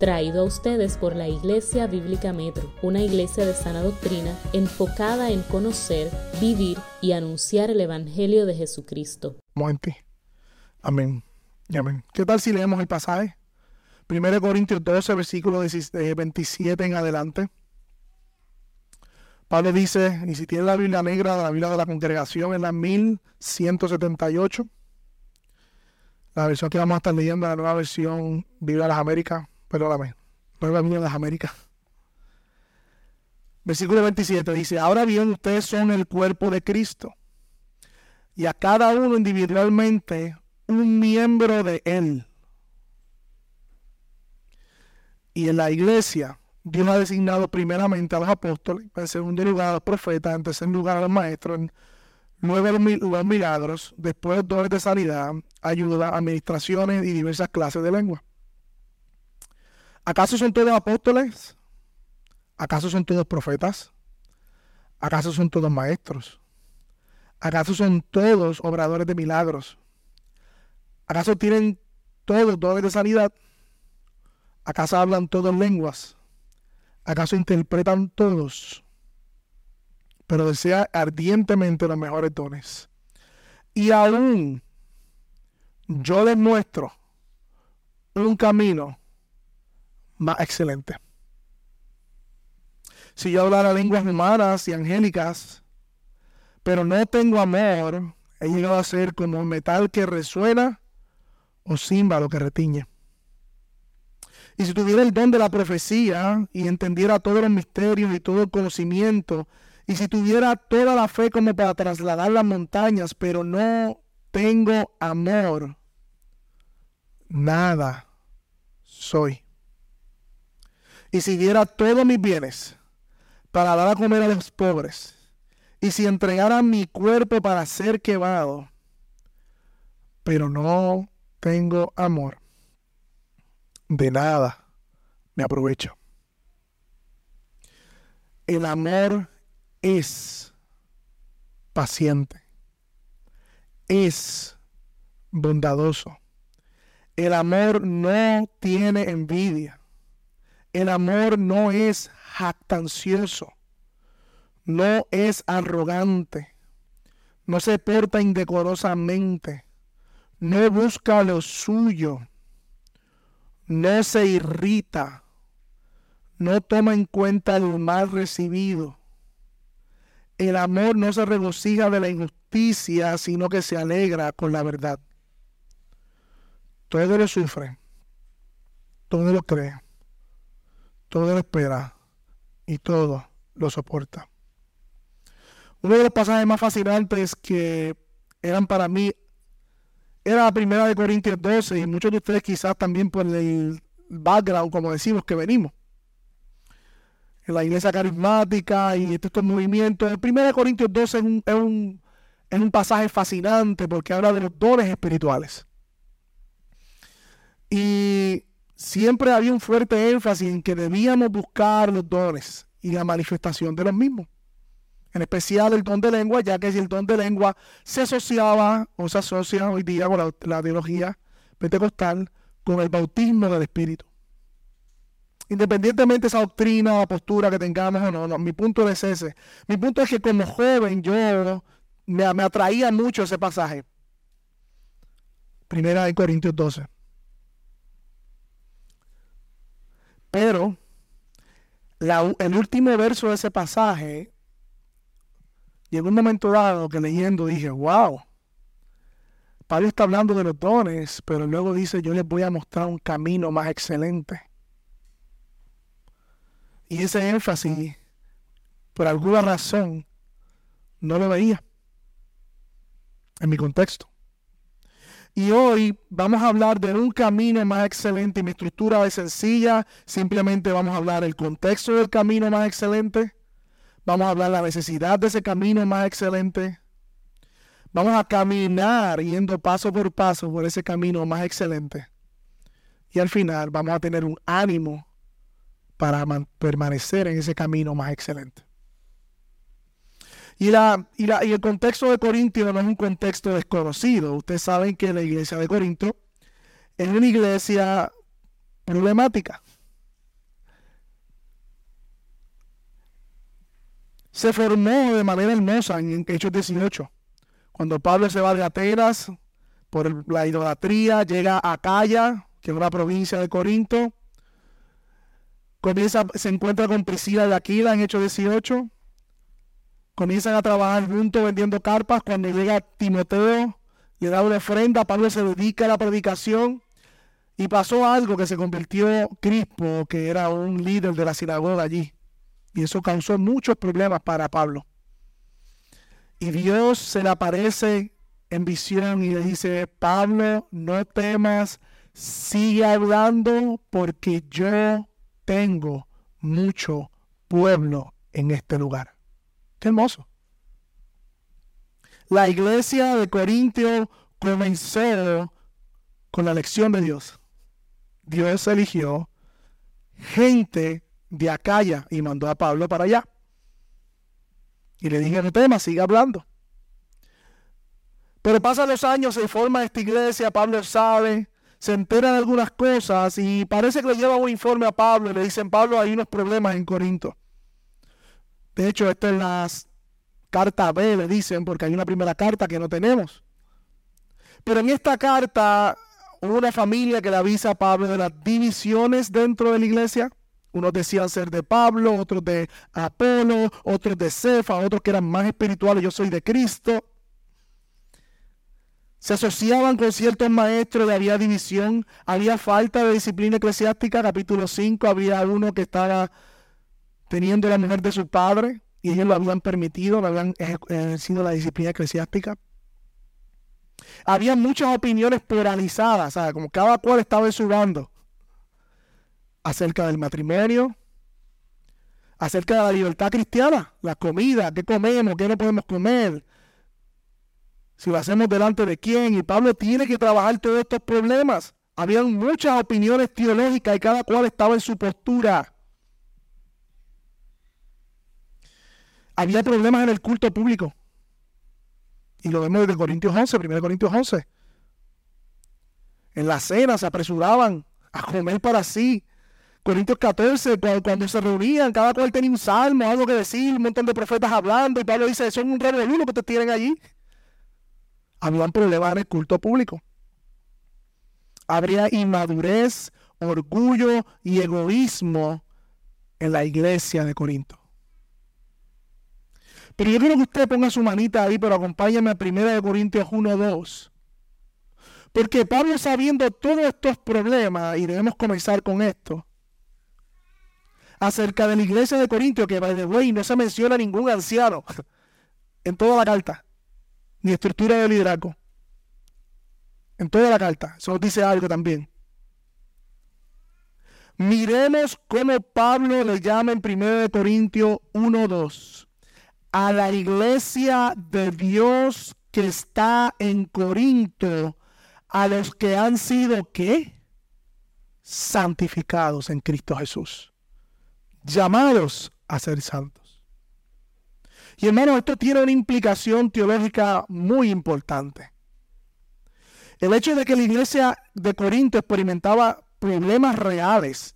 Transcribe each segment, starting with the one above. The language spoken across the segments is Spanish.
traído a ustedes por la Iglesia Bíblica Metro, una iglesia de sana doctrina enfocada en conocer, vivir y anunciar el Evangelio de Jesucristo. Amén. Amén. ¿Qué tal si leemos el pasaje? 1 Corintios 12, versículo 27 en adelante. Pablo dice, y si tiene la Biblia negra, la Biblia de la congregación en la 1178. La versión que vamos a estar leyendo es la nueva versión Biblia de las Américas. Perdóname, nueva Biblia de las Américas. Versículo 27 dice, ahora bien, ustedes son el cuerpo de Cristo. Y a cada uno individualmente un miembro de él. Y en la iglesia Dios ha designado primeramente a los apóstoles, en segundo lugar a los profetas, en tercer lugar a los maestros, en nueve los milagros, después dones de sanidad, ayuda, administraciones y diversas clases de lengua. ¿Acaso son todos apóstoles? ¿Acaso son todos profetas? ¿Acaso son todos maestros? ¿Acaso son todos obradores de milagros? ¿Acaso tienen todos dones de sanidad? ¿Acaso hablan todas lenguas? ¿Acaso interpretan todos? Pero desea ardientemente los mejores dones. Y aún yo les muestro un camino más excelente. Si yo hablara lenguas humanas y angélicas, pero no tengo amor, he llegado a ser como metal que resuena o címbalo que retiñe. Y si tuviera el don de la profecía y entendiera todos los misterios y todo el conocimiento, y si tuviera toda la fe como para trasladar las montañas, pero no tengo amor, nada soy. Y si diera todos mis bienes para dar a comer a los pobres, y si entregara mi cuerpo para ser quemado, pero no tengo amor, de nada me aprovecho. El amor es paciente, es bondadoso. El amor no tiene envidia. El amor no es jactancioso. No es arrogante. No se porta indecorosamente. No busca lo suyo no se irrita, no toma en cuenta el mal recibido. El amor no se regocija de la injusticia, sino que se alegra con la verdad. Todo lo sufre, todo lo cree, todo lo espera y todo lo soporta. Uno de los pasajes más fascinantes que eran para mí era la primera de Corintios 12 y muchos de ustedes quizás también por el background, como decimos, que venimos. En la iglesia carismática y estos movimientos. El primero de Corintios 12 es un, es, un, es un pasaje fascinante porque habla de los dones espirituales. Y siempre había un fuerte énfasis en que debíamos buscar los dones y la manifestación de los mismos en especial el don de lengua, ya que si el don de lengua se asociaba o se asocia hoy día con la, teología pentecostal, con el bautismo del Espíritu. Independientemente de esa doctrina o postura que tengamos o no, no, mi punto es ese. Mi punto es que como joven yo me, me atraía mucho ese pasaje. Primera de Corintios 12. Pero el último verso de ese pasaje Llegó un momento dado que leyendo dije, wow, Pablo está hablando de los dones, pero luego dice, yo les voy a mostrar un camino más excelente. Y ese énfasis, por alguna razón, no lo veía en mi contexto. Y hoy vamos a hablar de un camino más excelente. Mi estructura es sencilla. Simplemente vamos a hablar del contexto del camino más excelente. Vamos a hablar la necesidad de ese camino más excelente. Vamos a caminar yendo paso por paso por ese camino más excelente. Y al final vamos a tener un ánimo para permanecer en ese camino más excelente. Y, la, y, la, y el contexto de Corintio no es un contexto desconocido. Ustedes saben que la iglesia de Corinto es una iglesia problemática. Se formó de manera hermosa en Hechos 18. Cuando Pablo se va de Atenas por la idolatría, llega a Acaya, que es una provincia de Corinto. Comienza, se encuentra con Priscila de Aquila en Hechos 18 comienzan a trabajar juntos vendiendo carpas, cuando llega Timoteo, le da una ofrenda, Pablo se dedica a la predicación, y pasó algo que se convirtió Crispo, que era un líder de la sinagoga allí. Y eso causó muchos problemas para Pablo. Y Dios se le aparece en visión y le dice, Pablo, no temas, sigue hablando porque yo tengo mucho pueblo en este lugar. Qué hermoso. La iglesia de Corintio comenzó con la lección de Dios. Dios eligió gente de Acaya y mandó a Pablo para allá. Y le dije, no tema, sigue hablando. Pero pasan los años, se forma esta iglesia, Pablo sabe, se entera de algunas cosas y parece que le lleva un informe a Pablo y le dicen, Pablo, hay unos problemas en Corinto. De hecho, esta es la carta B, le dicen, porque hay una primera carta que no tenemos. Pero en esta carta, una familia que le avisa a Pablo de las divisiones dentro de la iglesia. Unos decían ser de Pablo, otros de Apolo, otros de Cefa, otros que eran más espirituales, yo soy de Cristo. Se asociaban con ciertos maestros, había división, había falta de disciplina eclesiástica. Capítulo 5, había uno que estaba teniendo la mujer de su padre y ellos lo habían permitido, lo habían ejercido la disciplina eclesiástica. Había muchas opiniones pluralizadas, ¿sabes? como cada cual estaba en su bando acerca del matrimonio, acerca de la libertad cristiana, la comida, qué comemos, qué no podemos comer, si lo hacemos delante de quién. Y Pablo tiene que trabajar todos estos problemas. Habían muchas opiniones teológicas y cada cual estaba en su postura. Había problemas en el culto público. Y lo vemos desde Corintios 11, 1 Corintios 11. En la cena se apresuraban a comer para sí. Corintios 14, cuando, se reunían, cada cual tenía un salmo, algo que decir, un montón de profetas hablando, y Pablo dice, son un uno que te tienen allí. Habían problemas en el culto público. Habría inmadurez, orgullo y egoísmo en la iglesia de Corinto. Pero yo quiero que usted ponga su manita ahí, pero acompáñame a 1 Corintios 1, 2. Porque Pablo sabiendo todos estos problemas, y debemos comenzar con esto, acerca de la iglesia de Corintios, que by the way no se menciona ningún anciano en toda la carta, ni estructura de liderazgo. En toda la carta, eso nos dice algo también. Miremos cómo Pablo le llama en 1 Corintios 1, 2 a la iglesia de Dios que está en Corinto, a los que han sido ¿qué? Santificados en Cristo Jesús. Llamados a ser santos. Y hermano, esto tiene una implicación teológica muy importante. El hecho de que la iglesia de Corinto experimentaba problemas reales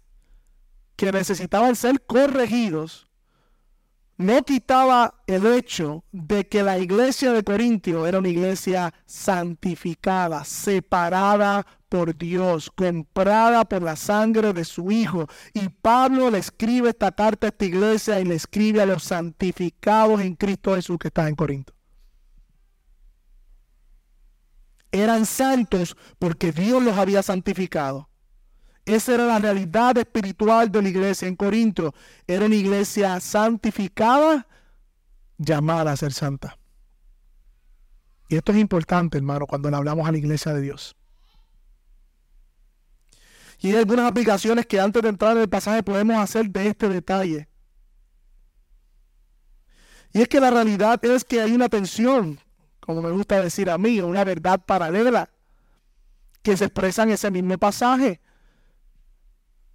que necesitaban ser corregidos no quitaba el hecho de que la iglesia de Corintio era una iglesia santificada, separada por Dios, comprada por la sangre de su Hijo. Y Pablo le escribe esta carta a esta iglesia y le escribe a los santificados en Cristo Jesús que está en Corinto. Eran santos porque Dios los había santificado. Esa era la realidad espiritual de la iglesia en Corinto. Era una iglesia santificada, llamada a ser santa. Y esto es importante, hermano, cuando le hablamos a la iglesia de Dios. Y hay algunas aplicaciones que antes de entrar en el pasaje podemos hacer de este detalle. Y es que la realidad es que hay una tensión, como me gusta decir a mí, una verdad paralela que se expresa en ese mismo pasaje.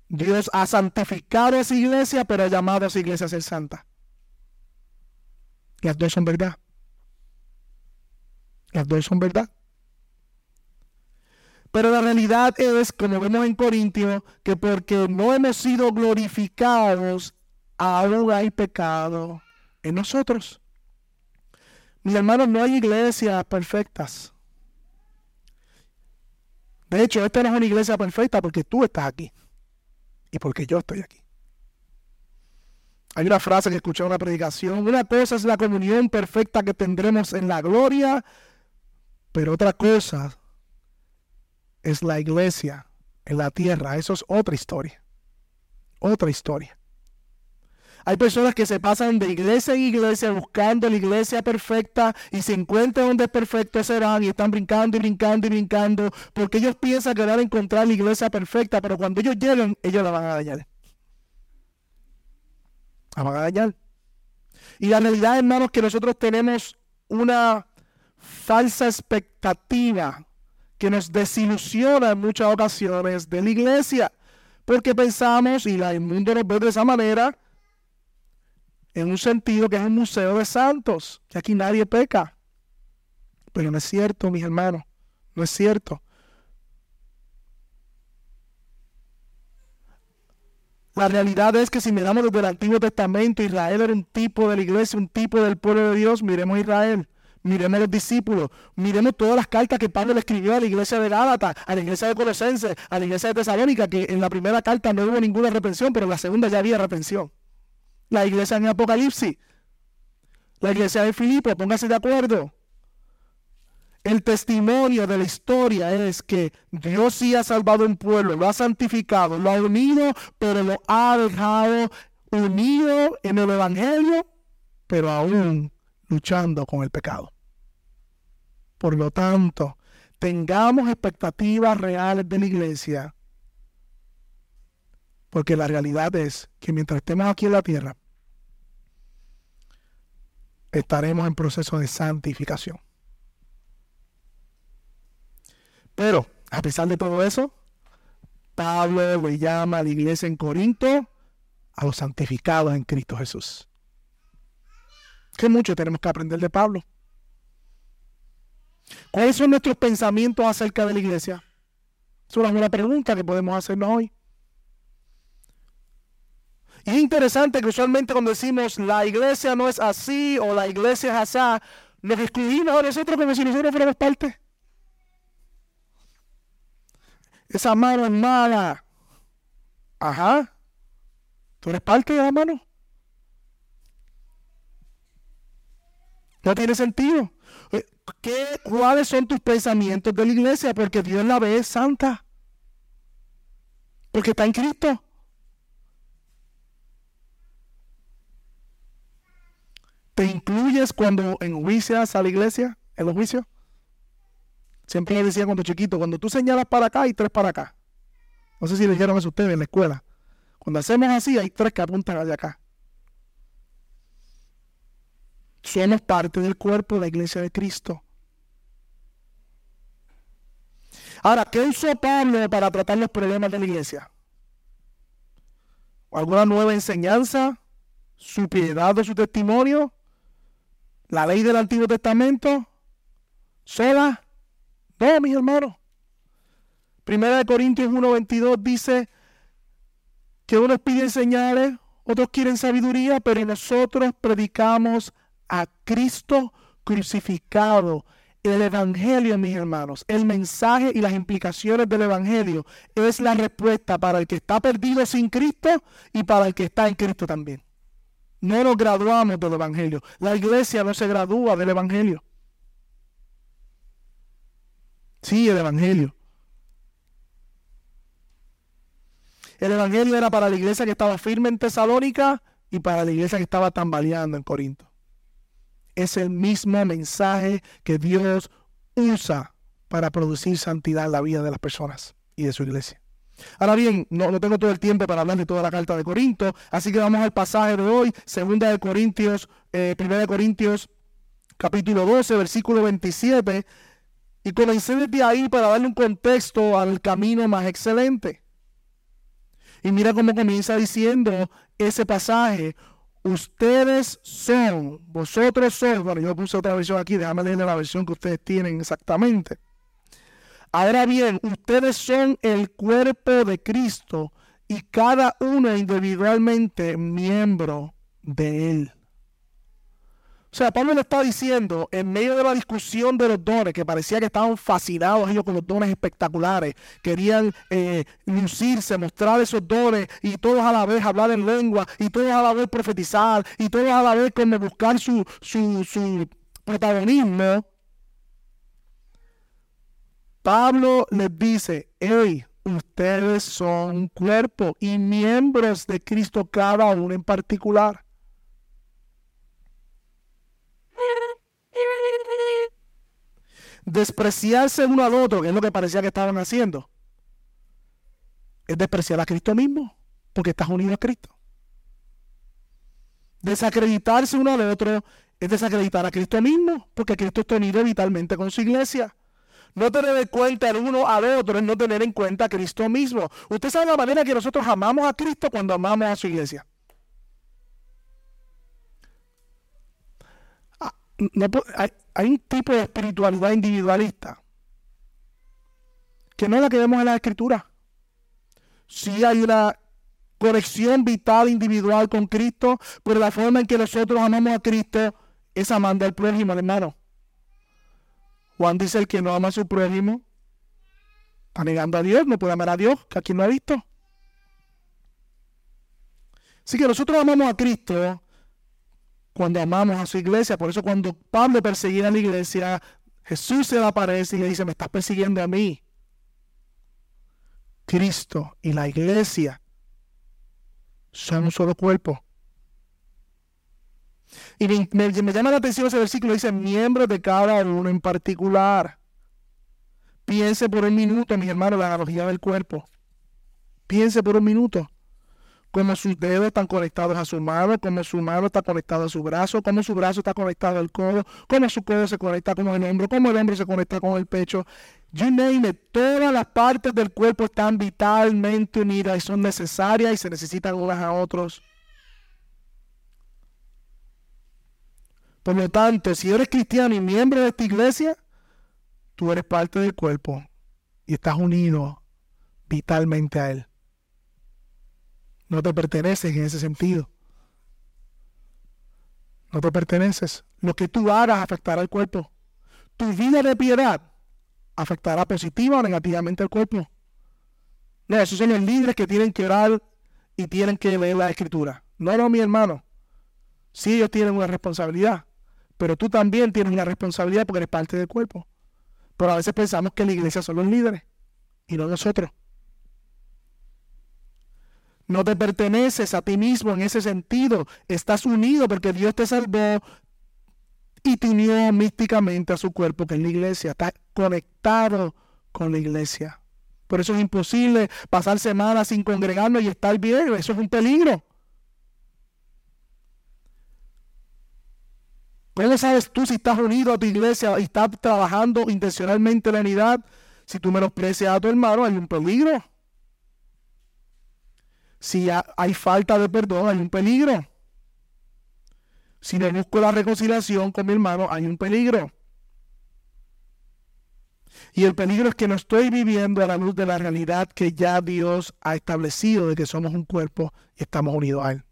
Dios ha santificado esa iglesia, pero ha llamado a esa iglesia a ser santa. Las dos son verdad. Las dos son verdad. Pero la realidad es, como vemos en Corintios, que porque no hemos sido glorificados, aún hay pecado, en nosotros. Mis hermanos, no hay iglesias perfectas. De hecho, esta no es una iglesia perfecta porque tú estás aquí y porque yo estoy aquí. Hay una frase que escuché en una predicación. Una cosa es la comunión perfecta que tendremos en la gloria, pero otra cosa es la iglesia en la tierra. Eso es otra historia. Otra historia. Hay personas que se pasan de iglesia en iglesia buscando la iglesia perfecta y se encuentran donde es perfecto serán y están brincando y brincando y brincando porque ellos piensan que van a encontrar la iglesia perfecta, pero cuando ellos llegan, ellos la van a dañar. La van a dañar. Y la realidad, hermanos, que nosotros tenemos una falsa expectativa que nos desilusiona en muchas ocasiones de la iglesia, porque pensamos, y el mundo nos ve de esa manera, en un sentido que es un museo de santos, que aquí nadie peca. Pero no es cierto, mis hermanos, no es cierto. La realidad es que si miramos desde el Antiguo Testamento, Israel era un tipo de la iglesia, un tipo del pueblo de Dios. Miremos a Israel, miremos a los discípulos, miremos todas las cartas que Pablo le escribió a la iglesia de Gálata, a la iglesia de Colosenses, a la iglesia de Tesalónica, que en la primera carta no hubo ninguna reprensión, pero en la segunda ya había reprensión la iglesia en Apocalipsis, la iglesia de Filipo, póngase de acuerdo. El testimonio de la historia es que Dios sí ha salvado un pueblo, lo ha santificado, lo ha unido, pero lo ha dejado unido en el Evangelio, pero aún luchando con el pecado. Por lo tanto, tengamos expectativas reales de la iglesia porque la realidad es que mientras estemos aquí en la tierra, estaremos en proceso de santificación. Pero, a pesar de todo eso, Pablo le llama a la iglesia en Corinto a los santificados en Cristo Jesús. Que mucho tenemos que aprender de Pablo. ¿Cuáles son nuestros pensamientos acerca de la iglesia? Es una buena pregunta que podemos hacernos hoy. Y es interesante que usualmente cuando decimos la iglesia no es así o la iglesia es así, nos excluimos a nosotros como si nosotros fuéramos parte. Esa mano es mala. Ajá. ¿Tú eres parte de la mano? No tiene sentido. Eh, ¿Qué, ¿Cuáles son tus pensamientos de la iglesia? Porque Dios la ve santa. Porque está en Cristo. ¿Te incluyes cuando enjuicias a la iglesia en los juicios? Siempre le decía cuando chiquito, cuando tú señalas para acá, hay tres para acá. No sé si le dijeron eso ustedes en la escuela. Cuando hacemos así, hay tres que apuntan hacia acá. Somos parte del cuerpo de la iglesia de Cristo. Ahora, ¿qué usó Pablo para tratar los problemas de la iglesia? ¿Alguna nueva enseñanza? ¿Su piedad o su testimonio? La ley del Antiguo Testamento sola. No, mis hermanos. Primera de Corintios 1.22 dice que unos piden señales, otros quieren sabiduría, pero nosotros predicamos a Cristo crucificado. El Evangelio, mis hermanos, el mensaje y las implicaciones del Evangelio es la respuesta para el que está perdido sin Cristo y para el que está en Cristo también. No nos graduamos del Evangelio. La iglesia no se gradúa del Evangelio. Sí, el Evangelio. El Evangelio era para la iglesia que estaba firme en Tesalónica y para la iglesia que estaba tambaleando en Corinto. Es el mismo mensaje que Dios usa para producir santidad en la vida de las personas y de su iglesia. Ahora bien, no, tengo todo el tiempo para hablar de toda la carta de Corinto, así que vamos al pasaje de hoy, segunda de Corintios, eh, primera de Corintios, capítulo 12, versículo 27, y comencé desde ahí para darle un contexto al camino más excelente. Y mira cómo comienza diciendo ese pasaje, ustedes son, vosotros sois, bueno, yo puse otra versión aquí, déjame leerle la versión que ustedes tienen exactamente. Ahora bien, ustedes son el cuerpo de Cristo y cada uno individualmente miembro de Él. O sea, Pablo le está diciendo, en medio de la discusión de los dones, que parecía que estaban fascinados ellos con los dones espectaculares, querían eh, lucirse, mostrar esos dones, y todos a la vez hablar en lengua, y todos a la vez profetizar, y todos a la vez como buscar su, su, su protagonismo. Pablo les dice, hey, ustedes son un cuerpo y miembros de Cristo cada uno en particular. Despreciarse uno al otro, que es lo que parecía que estaban haciendo, es despreciar a Cristo mismo, porque estás unido a Cristo. Desacreditarse uno al otro es desacreditar a Cristo mismo, porque Cristo está unido vitalmente con su iglesia. No tener en cuenta el uno al otro es no tener en cuenta a Cristo mismo. Usted sabe la manera que nosotros amamos a Cristo cuando amamos a su iglesia. Ah, hay, un tipo de espiritualidad individualista que no es la que vemos en la escritura. Sí hay una conexión vital individual con Cristo, pero la forma en que nosotros amamos a Cristo es amando al prójimo, hermano. Juan dice el que no ama a su prójimo está negando a Dios, no puede amar a Dios, que aquí no ha visto. Así que nosotros amamos a Cristo cuando amamos a su iglesia. Por eso cuando Pablo perseguía a la iglesia, Jesús se le aparece y le dice, me estás persiguiendo a mí. Cristo y la iglesia son un solo cuerpo. Y me, llama la atención ese versículo, dice miembros de cada uno en particular. Piense por un minuto, mi hermano, la analogía del cuerpo. Piense por un minuto cómo sus dedos están conectados a su mano, cómo su mano está conectada a su brazo, cómo su brazo está conectado al codo, cómo su codo se conecta con el hombro, cómo el hombro se conecta con el pecho. You name it, todas las partes del cuerpo están vitalmente unidas y son necesarias y se necesitan unas a otros. Por lo tanto, si eres cristiano y miembro de esta iglesia, tú eres parte del cuerpo y estás unido vitalmente a Él. No te perteneces en ese sentido. No te perteneces. Lo que tú hagas afectará al cuerpo. Tu vida de piedad afectará positiva o negativamente al cuerpo. No, esos son los líderes que tienen que orar y tienen que leer la escritura. No, no, mi hermano. Sí, ellos tienen una responsabilidad pero tú también tienes una responsabilidad porque eres parte del cuerpo. Pero a veces pensamos que la iglesia son los líderes y no nosotros. No te perteneces a ti mismo en ese sentido. Estás unido porque Dios te salvó y te unió místicamente a su cuerpo, que es la iglesia. Estás conectado con la iglesia. Por eso es imposible pasar semanas sin congregarnos y estar bien. Eso es un peligro. ¿Cómo sabes tú si estás unido a tu iglesia y estás trabajando intencionalmente en la unidad? Si tú menosprecias a tu hermano, hay un peligro. Si hay falta de perdón, hay un peligro. Si no busco la reconciliación con mi hermano, hay un peligro. Y el peligro es que no estoy viviendo a la luz de la realidad que ya Dios ha establecido de que somos un cuerpo y estamos unidos a Él.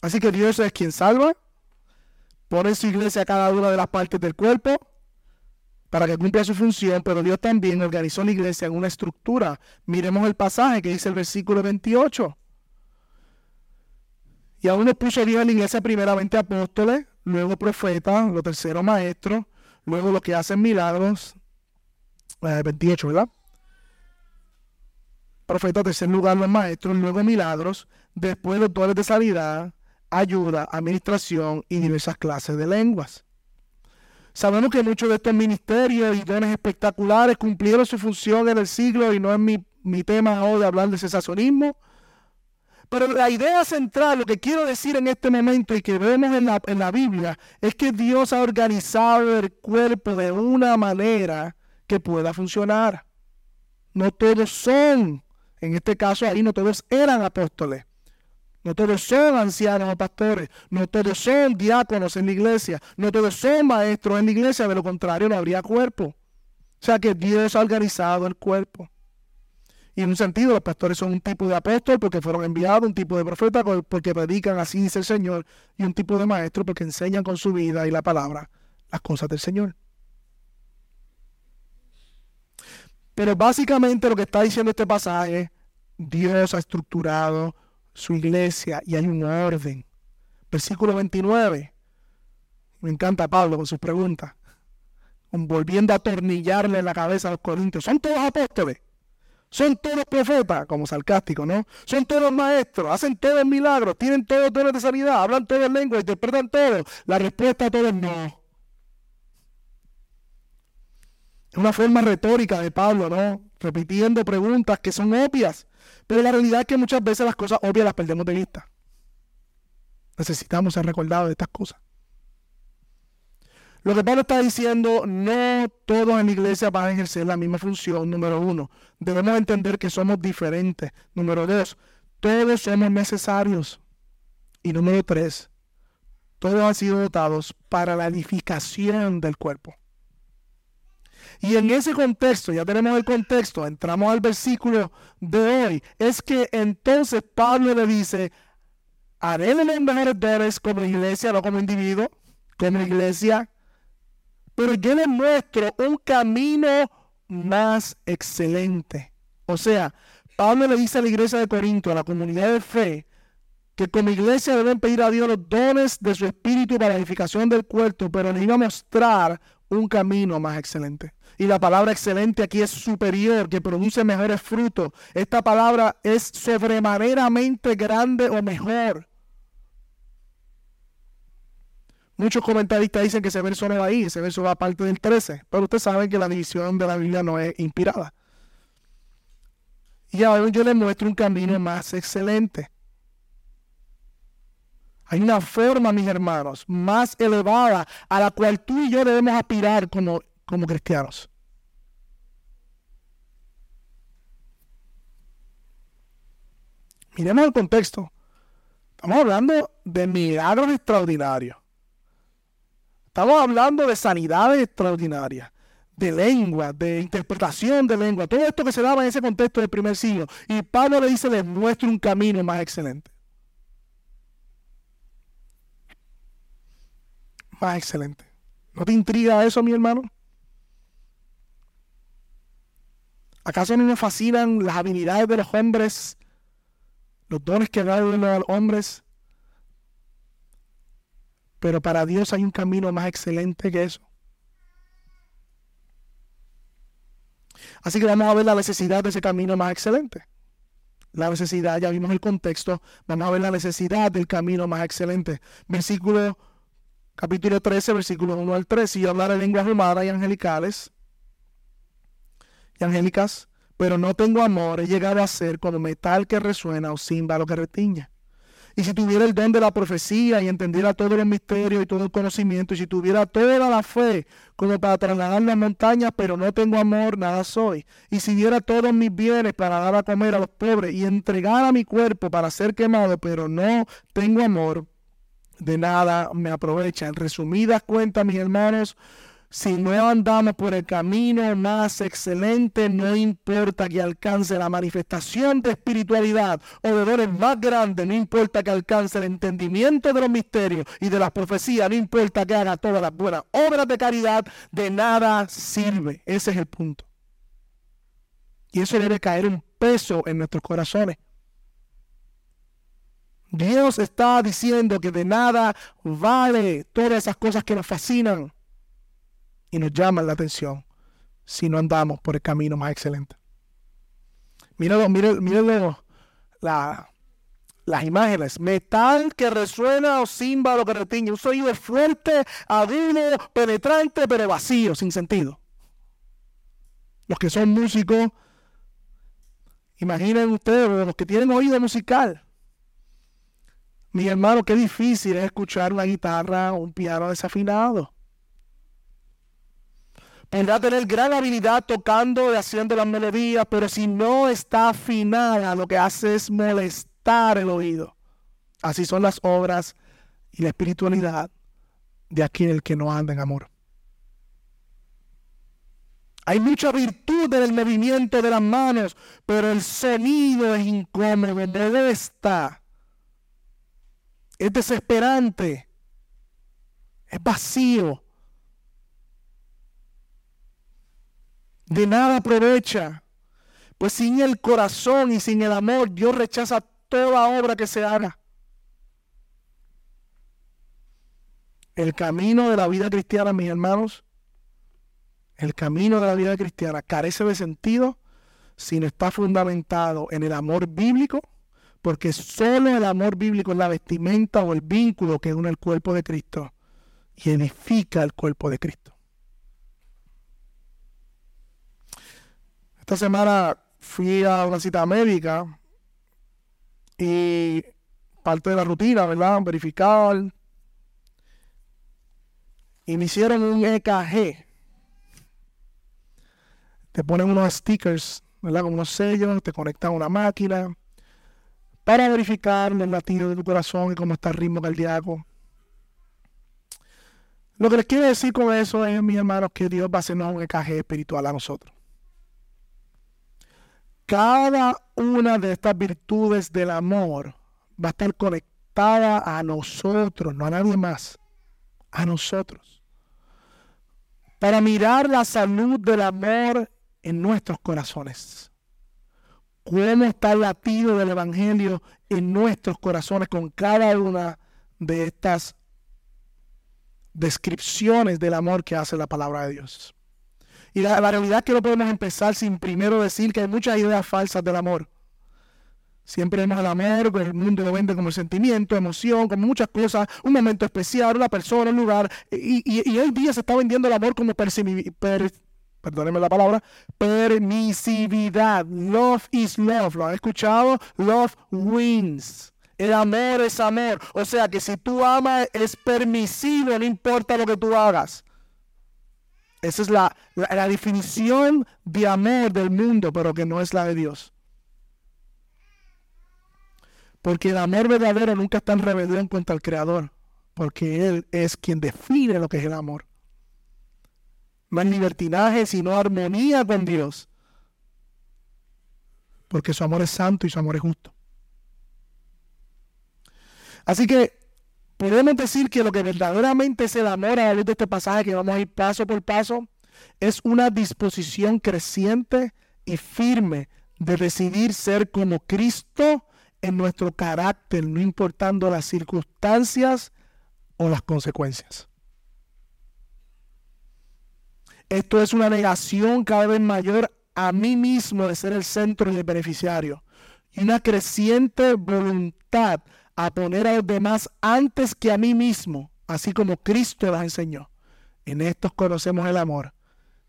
Así que Dios es quien salva, pone en su iglesia cada una de las partes del cuerpo para que cumpla su función, pero Dios también organizó la iglesia en una estructura. Miremos el pasaje que dice el versículo 28. Y aún le puso Dios en la iglesia primeramente apóstoles, luego profetas, los terceros maestros, luego los que hacen milagros. 28, eh, ¿verdad? Profeta, tercer lugar los maestros, luego milagros, después doctores de sanidad, ayuda, administración y diversas clases de lenguas. Sabemos que muchos de estos ministerios y dones espectaculares cumplieron su función en el siglo y no es mi, mi tema hoy de hablar de cesacionismo. Pero la idea central, lo que quiero decir en este momento y que vemos en la, en la Biblia, es que Dios ha organizado el cuerpo de una manera que pueda funcionar. No todos son, en este caso ahí no todos eran apóstoles. No todos son ancianos o pastores. No todos son diáconos en la iglesia. No todos son maestros en la iglesia. De lo contrario, no habría cuerpo. O sea que Dios ha organizado el cuerpo. Y en un sentido, los pastores son un tipo de apóstol porque fueron enviados, un tipo de profeta porque predican, así dice el Señor, y un tipo de maestro porque enseñan con su vida y la palabra las cosas del Señor. Pero básicamente lo que está diciendo este pasaje, Dios ha estructurado su iglesia y hay un orden. Versículo 29. Me encanta Pablo con sus preguntas. Volviendo a atornillarle la cabeza a los corintios. ¿Son todos apóstoles? Son todos profetas, como sarcástico, ¿no? Son todos maestros, hacen todos milagros, tienen todos dones de sanidad, hablan todas lenguas, interpretan todo. La respuesta a todos es no. Es una forma retórica de Pablo, ¿no? Repitiendo preguntas que son obvias. Pero la realidad es que muchas veces las cosas obvias las perdemos de vista. Necesitamos ser recordados de estas cosas. Lo que Pablo está diciendo, no todos en la iglesia van a ejercer la misma función, número uno. Debemos entender que somos diferentes. Número dos, todos somos necesarios. Y número tres, todos han sido dotados para la edificación del cuerpo. Y en ese contexto, ya tenemos el contexto, entramos al versículo de hoy, es que entonces Pablo le dice, haré de como iglesia, no como individuo, como iglesia pero yo les muestro un camino más excelente. O sea, Pablo le dice a la iglesia de Corinto, a la comunidad de fe, que como iglesia deben pedir a Dios los dones de su espíritu para la edificación del cuerpo, pero les iba a mostrar un camino más excelente. Y la palabra excelente aquí es superior, que produce mejores frutos. Esta palabra es sobremaneramente grande o mejor. Muchos comentaristas dicen que ese verso no va ahí, ese verso va parte del 13, pero ustedes saben que la división de la Biblia no es inspirada. Y ahora yo les muestro un camino más excelente. Hay una forma, mis hermanos, más elevada a la cual tú y yo debemos aspirar como, como cristianos. Miremos el contexto. Estamos hablando de milagros extraordinarios. Estamos hablando de sanidades extraordinarias, de lengua, de interpretación de lengua, todo esto que se daba en ese contexto del primer siglo. Y Pablo le dice, les muestro un camino más excelente. Más excelente. ¿No te intriga eso, mi hermano? ¿Acaso no me fascinan las habilidades de los hombres, los dones que dan los hombres? Pero para Dios hay un camino más excelente que eso. Así que vamos a ver la necesidad de ese camino más excelente. La necesidad, ya vimos el contexto, vamos a ver la necesidad del camino más excelente. Versículo, capítulo 13, versículo 1 al 3. Y hablar en lenguas humanas y angelicales angélicas, pero no tengo amor, he llegado a ser como metal que resuena o címbalo que retiña. Y si tuviera el don de la profecía y entendiera todos los misterios y todo el conocimiento, y si tuviera toda la fe como para trasladar las montañas, pero no tengo amor, nada soy. Y si diera todos mis bienes para dar a comer a los pobres y entregara mi cuerpo para ser quemado, pero no tengo amor, de nada me aprovecha. En resumidas cuentas, mis hermanos, si no andamos por el camino más excelente, no importa que alcance la manifestación de espiritualidad o de dones más grandes, no importa que alcance el entendimiento de los misterios y de las profecías, no importa que haga todas las buenas obras de caridad, de nada sirve. Ese es el punto. Y eso debe caer un peso en nuestros corazones. Dios está diciendo que de nada vale todas esas cosas que nos fascinan y nos llaman la atención si no andamos por el camino más excelente. Miren, miren, miren la, las imágenes. Metal que resuena o címbalo que retiñe. Un sonido fuerte, agudo, penetrante, pero vacío, sin sentido. Los que son músicos, imaginen ustedes, los que tienen oído musical. Mi hermano, qué difícil es escuchar una guitarra o un piano desafinado podrá tener gran habilidad tocando y haciendo las melodías, pero si no está afinada, lo que hace es molestar el oído. Así son las obras y la espiritualidad de aquel que no anda en amor. Hay mucha virtud en el movimiento de las manos, pero el sonido es incómodo, ¿dónde está? Es desesperante, es vacío. De nada aprovecha, pues sin el corazón y sin el amor, Dios rechaza toda obra que se haga. El camino de la vida cristiana, mis hermanos, el camino de la vida cristiana carece de sentido si no está fundamentado en el amor bíblico, porque solo el amor bíblico es la vestimenta o el vínculo que une el cuerpo de Cristo y edifica el cuerpo de Cristo. Esta semana fui a una cita médica y parte de la rutina, ¿verdad? Verificar. Y me hicieron un EKG te ponen unos stickers, ¿verdad? Como unos sellos, te conectan a una máquina para verificar los latidos de tu corazón y cómo está el ritmo cardíaco. Lo que les quiero decir con eso es, mis hermanos, que Dios va a hacernos un encaje espiritual a nosotros. Cada una de estas virtudes del amor va a estar conectada a nosotros, no a nadie más, a nosotros. Para mirar la salud del amor en nuestros corazones. ¿Cómo está el latido del Evangelio en nuestros corazones con cada una de estas descripciones del amor que hace la palabra de Dios? Y la, realidad es que no podemos empezar sin primero decir que hay muchas ideas falsas del amor. Siempre vemos el amor, el mundo lo vende como sentimiento, emoción, como muchas cosas, un momento especial, una persona, un lugar. Y, y, hoy día se está vendiendo el amor como perdónenme la palabra, permisividad. Love is love. ¿Lo han escuchado? Love wins. El amor es amor. O sea que si tú amas es permisible, no importa lo que tú hagas. Esa es la, la, definición de amor del mundo, pero que no es la de Dios. Porque el amor verdadero nunca está en rebelión contra el Creador, porque Él es quien define lo que es el amor no hay libertinaje, sino armonía con Dios. Porque su amor es santo y su amor es justo. Así que podemos decir que lo que verdaderamente es el a la luz de este pasaje, que vamos a ir paso por paso, es una disposición creciente y firme de decidir ser como Cristo en nuestro carácter, no importando las circunstancias o las consecuencias. Esto es una negación cada vez mayor a mí mismo de ser el centro y el beneficiario. Y una creciente voluntad a poner a los demás antes que a mí mismo, así como Cristo las enseñó. En estos conocemos el amor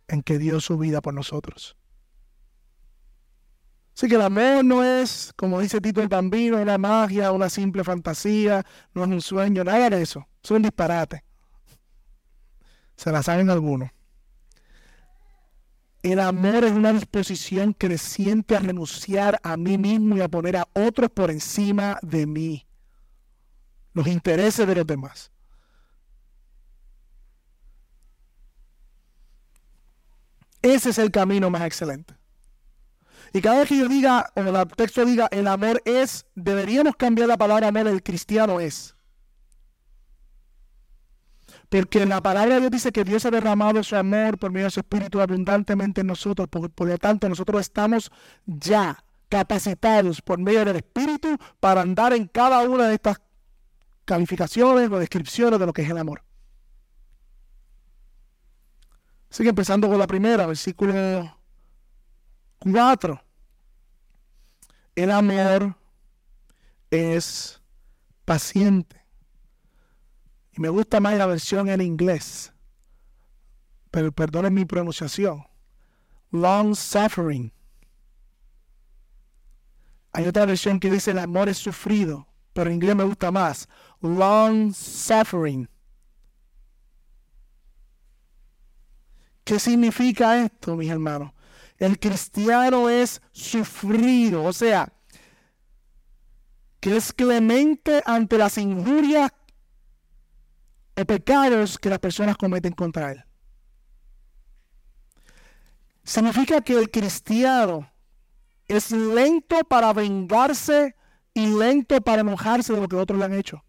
en que dio su vida por nosotros. Así que el amor no es, como dice Tito el Bambino, una magia, una simple fantasía, no es un sueño, nada de eso. Es un disparate. Se la saben algunos. El amor es una disposición creciente a renunciar a mí mismo y a poner a otros por encima de mí. Los intereses de los demás. Ese es el camino más excelente. Y cada vez que yo diga, o el texto diga, el amor es, deberíamos cambiar la palabra amor, el cristiano es. Porque la palabra de Dios dice que Dios ha derramado su amor por medio de su Espíritu abundantemente en nosotros. Por, por, lo tanto, nosotros estamos ya capacitados por medio del Espíritu para andar en cada una de estas calificaciones o descripciones de lo que es el amor. Sigue empezando con la primera, versículo 4. El amor es paciente. Y me gusta más la versión en inglés. Pero perdonen mi pronunciación. Long suffering. Hay otra versión que dice el amor es sufrido, pero en inglés me gusta más. Long suffering. ¿Qué significa esto, mis hermanos? El cristiano es sufrido, o sea, que es clemente ante las injurias o pecados que las personas cometen contra Él. significa que el cristiano es lento para vengarse y lento para enojarse de lo que otros le han hecho.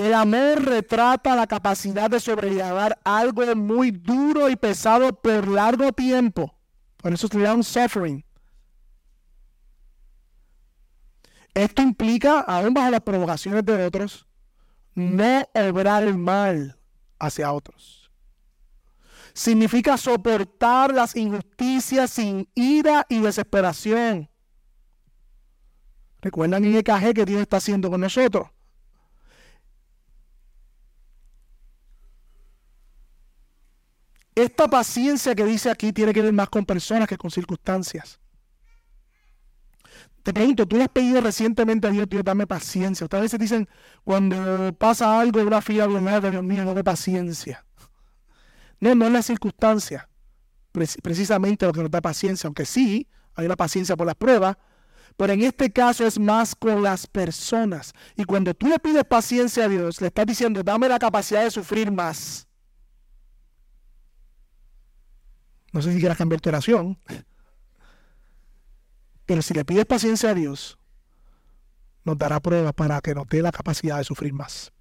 El amor retrata la capacidad de sobrellevar algo muy duro y pesado por largo tiempo. Por eso se llama suffering. Esto implica, aún bajo las provocaciones de otros, no obrar el mal hacia otros. Significa soportar las injusticias sin ira y desesperación. ¿Recuerdan el EKG que Dios está haciendo con nosotros? Esta paciencia que dice aquí tiene que ver más con personas que con circunstancias. Te pregunto, tú le has pedido recientemente a Dios, Dios, dame paciencia. Otras veces dicen, cuando pasa algo, una fila de Dios mío, dame paciencia. No, no es la circunstancia. precisamente lo que nos da paciencia, aunque sí, hay una paciencia por las pruebas, pero en este caso es más con las personas. Y cuando tú le pides paciencia a Dios, le estás diciendo, dame la capacidad de sufrir más. No sé si quieras cambiar tu oración. Pero si le pides paciencia a Dios, nos dará pruebas para que nos dé la capacidad de sufrir más.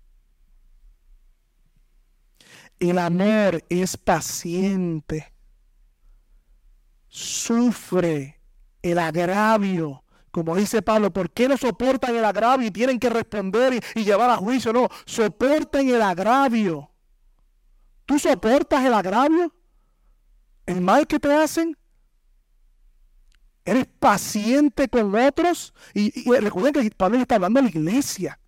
El amor es paciente. Sufre el agravio. Como dice Pablo, ¿por qué no soportan el agravio y tienen que responder y, llevar a juicio? No, soporten el agravio. ¿Tú soportas el agravio? ¿El mal que te hacen? Eres paciente con otros. Y, recuerden que Pablo está hablando a la iglesia.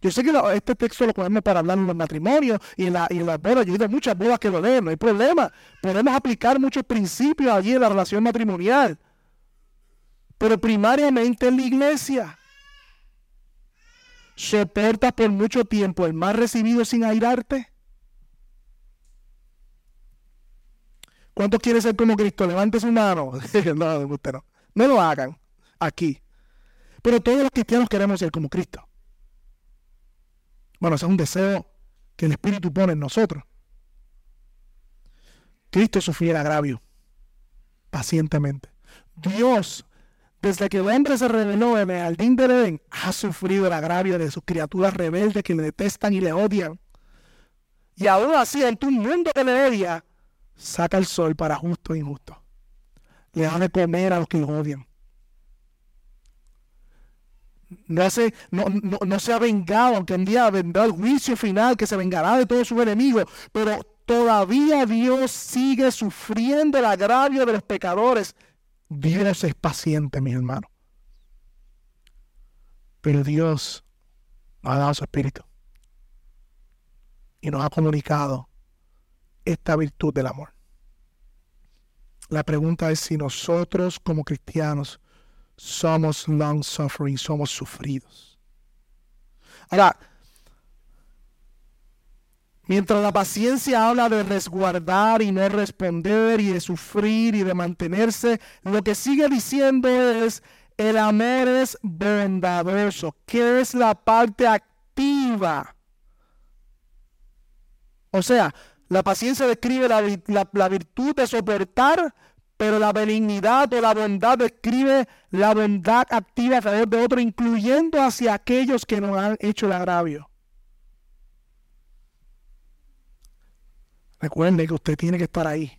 Yo sé que este texto lo ponemos para hablar en los matrimonios y en, la, y en las bodas. Yo he muchas bodas que lo leen, no hay problema. Podemos aplicar muchos principios allí en la relación matrimonial. Pero primariamente en la iglesia. ¿Soportas por mucho tiempo el mal recibido sin airarte? ¿Cuántos quieren ser como Cristo? Levante su mano. no, usted no. No lo hagan aquí. Pero todos los cristianos queremos ser como Cristo. Bueno, ese es un deseo que el Espíritu pone en nosotros. Cristo sufrió el agravio pacientemente. Dios, desde que hombre se reveló en el jardín de Edén, ha sufrido el agravio de sus criaturas rebeldes que le detestan y le odian. Y aún así, en tu mundo que le odia, saca el sol para justo e injusto le dan de comer a los que los odian. No, hace, no, no, se ha vengado, aunque un día vendrá el juicio final que se vengará de todos sus enemigos, pero todavía Dios sigue sufriendo el agravio de los pecadores. Dios es paciente, mi hermano. Pero Dios nos ha dado su espíritu y nos ha comunicado esta virtud del amor. La pregunta es si nosotros como cristianos somos long suffering, somos sufridos. Ahora, mientras la paciencia habla de resguardar y no responder y de sufrir y de mantenerse, lo que sigue diciendo es, el amor es bondadoso. ¿Qué es la parte activa? O sea, la paciencia describe la, virtud de soportar, pero la benignidad o la bondad describe la bondad activa a través de otro, incluyendo hacia aquellos que nos han hecho el agravio. Recuerde que usted tiene que estar ahí.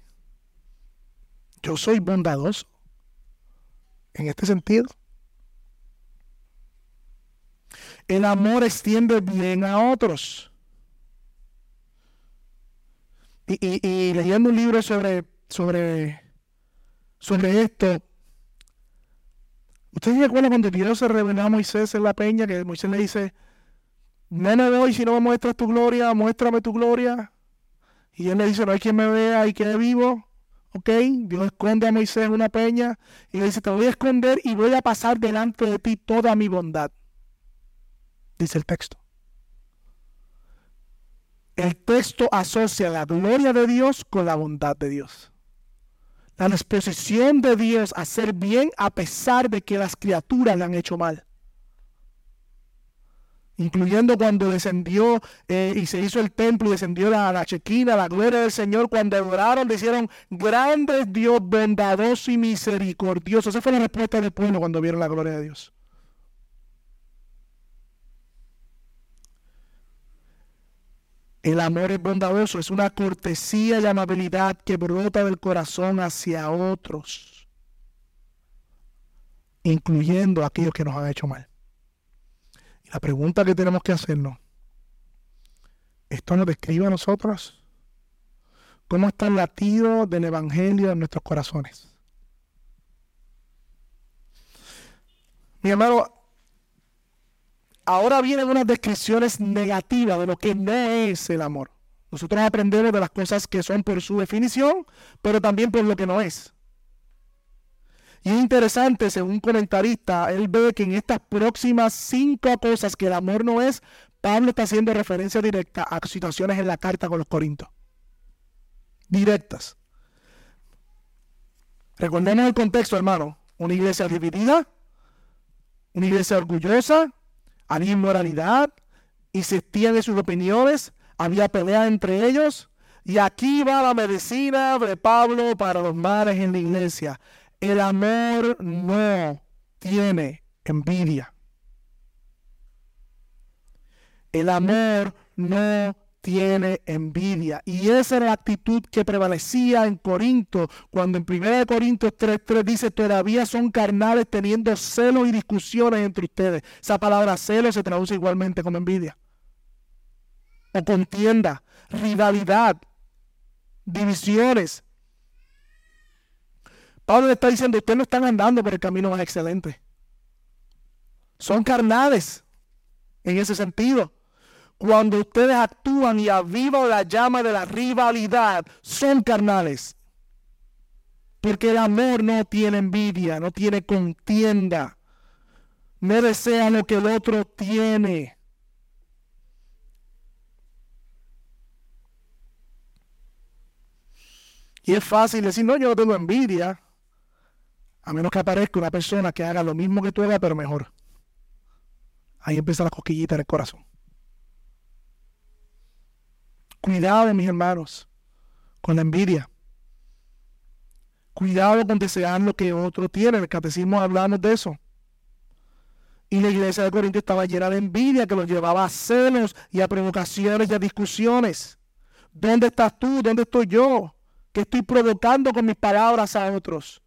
Yo soy bondadoso en este sentido. El amor extiende bien a otros. Y, leyendo un libro sobre, sobre, sobre esto, ¿ustedes se acuerdan cuando Dios se reveló a Moisés en la peña? Que Moisés le dice, no me veo si no me muestras tu gloria, muéstrame tu gloria. Y él le dice, no hay quien me vea y quede vivo. ¿Ok? Dios esconde a Moisés en una peña y le dice, te voy a esconder y voy a pasar delante de ti toda mi bondad. Dice el texto. El texto asocia la gloria de Dios con la bondad de Dios. La disposición de Dios a hacer bien a pesar de que las criaturas le han hecho mal. Incluyendo cuando descendió eh, y se hizo el templo y descendió la, la chequina, la gloria del Señor, cuando adoraron, dijeron, grande Dios, bondadoso y misericordioso. Esa fue la respuesta del pueblo cuando vieron la gloria de Dios. El amor es bondadoso, es una cortesía y amabilidad que brota del corazón hacia otros, incluyendo a aquellos que nos han hecho mal. La pregunta que tenemos que hacernos, ¿esto nos describe a nosotros? ¿Cómo está el latido del Evangelio en nuestros corazones? Mi hermano, ahora vienen unas descripciones negativas de lo que no es el amor. Nosotros aprendemos de las cosas que son por su definición, pero también por lo que no es. Y es interesante, según un comentarista, él ve que en estas próximas cinco cosas que el amor no es, Pablo está haciendo referencia directa a situaciones en la carta con los Corintios. Directas. Recordemos el contexto, hermano. Una iglesia dividida, una iglesia orgullosa, había inmoralidad, insistían en sus opiniones, había pelea entre ellos. Y aquí va la medicina de Pablo para los males en la iglesia. El amor no tiene envidia. El amor no tiene envidia. Y esa era la actitud que prevalecía en Corinto, cuando en 1 Corintios 3.3 dice, todavía son carnales teniendo celos y discusiones entre ustedes. Esa palabra celo se traduce igualmente como envidia. O contienda, rivalidad, divisiones. Pablo le está diciendo, ustedes no están andando por el camino más excelente. Son carnales en ese sentido cuando ustedes actúan y avivan la llama de la rivalidad, son carnales. Porque el amor no tiene envidia, no tiene contienda. No desea lo que el otro tiene. Y es fácil decir, no, yo no tengo envidia. A menos que aparezca una persona que haga lo mismo que tú hagas, pero mejor. Ahí empieza la cosquillita en el corazón. Cuidado, mis hermanos, con la envidia. Cuidado con desear lo que otro tiene. En el catecismo hablamos de eso. Y la iglesia de Corinto estaba llena de envidia que los llevaba a celos y a provocaciones y a discusiones. ¿Dónde estás tú? ¿Dónde estoy yo? ¿Qué estoy provocando con mis palabras a otros?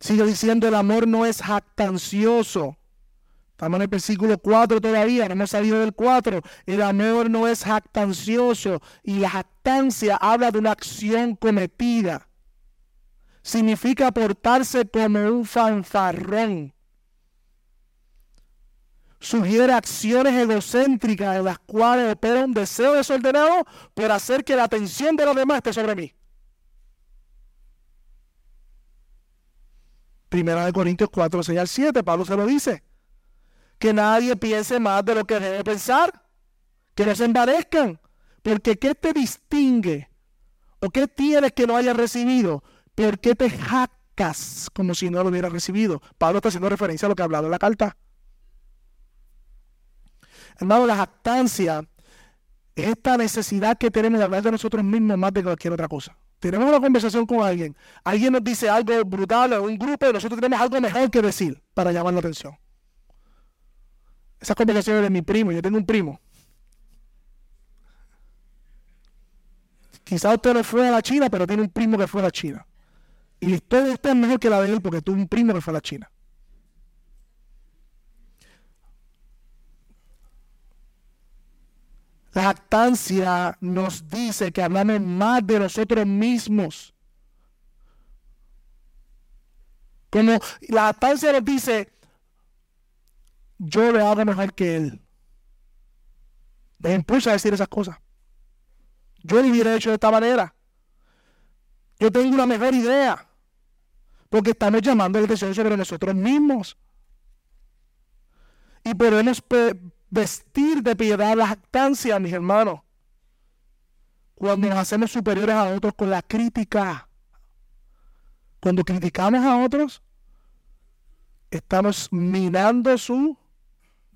Sigue diciendo, el amor no es jactancioso. Estamos en el versículo 4 todavía, no hemos salido del 4. El amor no es jactancioso y la jactancia habla de una acción cometida. Significa portarse como un fanfarrón. Sugiere acciones egocéntricas en las cuales opera un deseo desordenado por hacer que la atención de los demás esté sobre mí. Primera de Corintios 4, 6 al 7, Pablo se lo dice que nadie piense más de lo que debe pensar, que no se embarezcan, porque ¿qué te distingue? ¿O qué tienes que no hayas recibido? ¿Por qué te jacas como si no lo hubieras recibido? Pablo está haciendo referencia a lo que ha hablado en la carta. Hermano, la jactancia es esta necesidad que tenemos de hablar de nosotros mismos más de cualquier otra cosa. Tenemos una conversación con alguien, alguien nos dice algo brutal en un grupo y nosotros tenemos algo mejor que decir para llamar la atención. Esas conversaciones de mi primo, yo tengo un primo. Quizás usted no fue a la China, pero tiene un primo que fue a la China. Y la historia de usted es mejor que la de él porque tuvo un primo que fue a la China. Jactancia nos dice que hablamos más de nosotros mismos. Como la jactancia nos dice, yo le hago mejor que él. Me impulsa a decir esas cosas. Yo lo hubiera hecho de esta manera. Yo tengo una mejor idea. Porque estamos llamando la atención sobre nosotros mismos. Y podemos vestir de piedad la jactancia, mis hermanos. Cuando nos hacemos superiores a otros con la crítica. Cuando criticamos a otros estamos minando su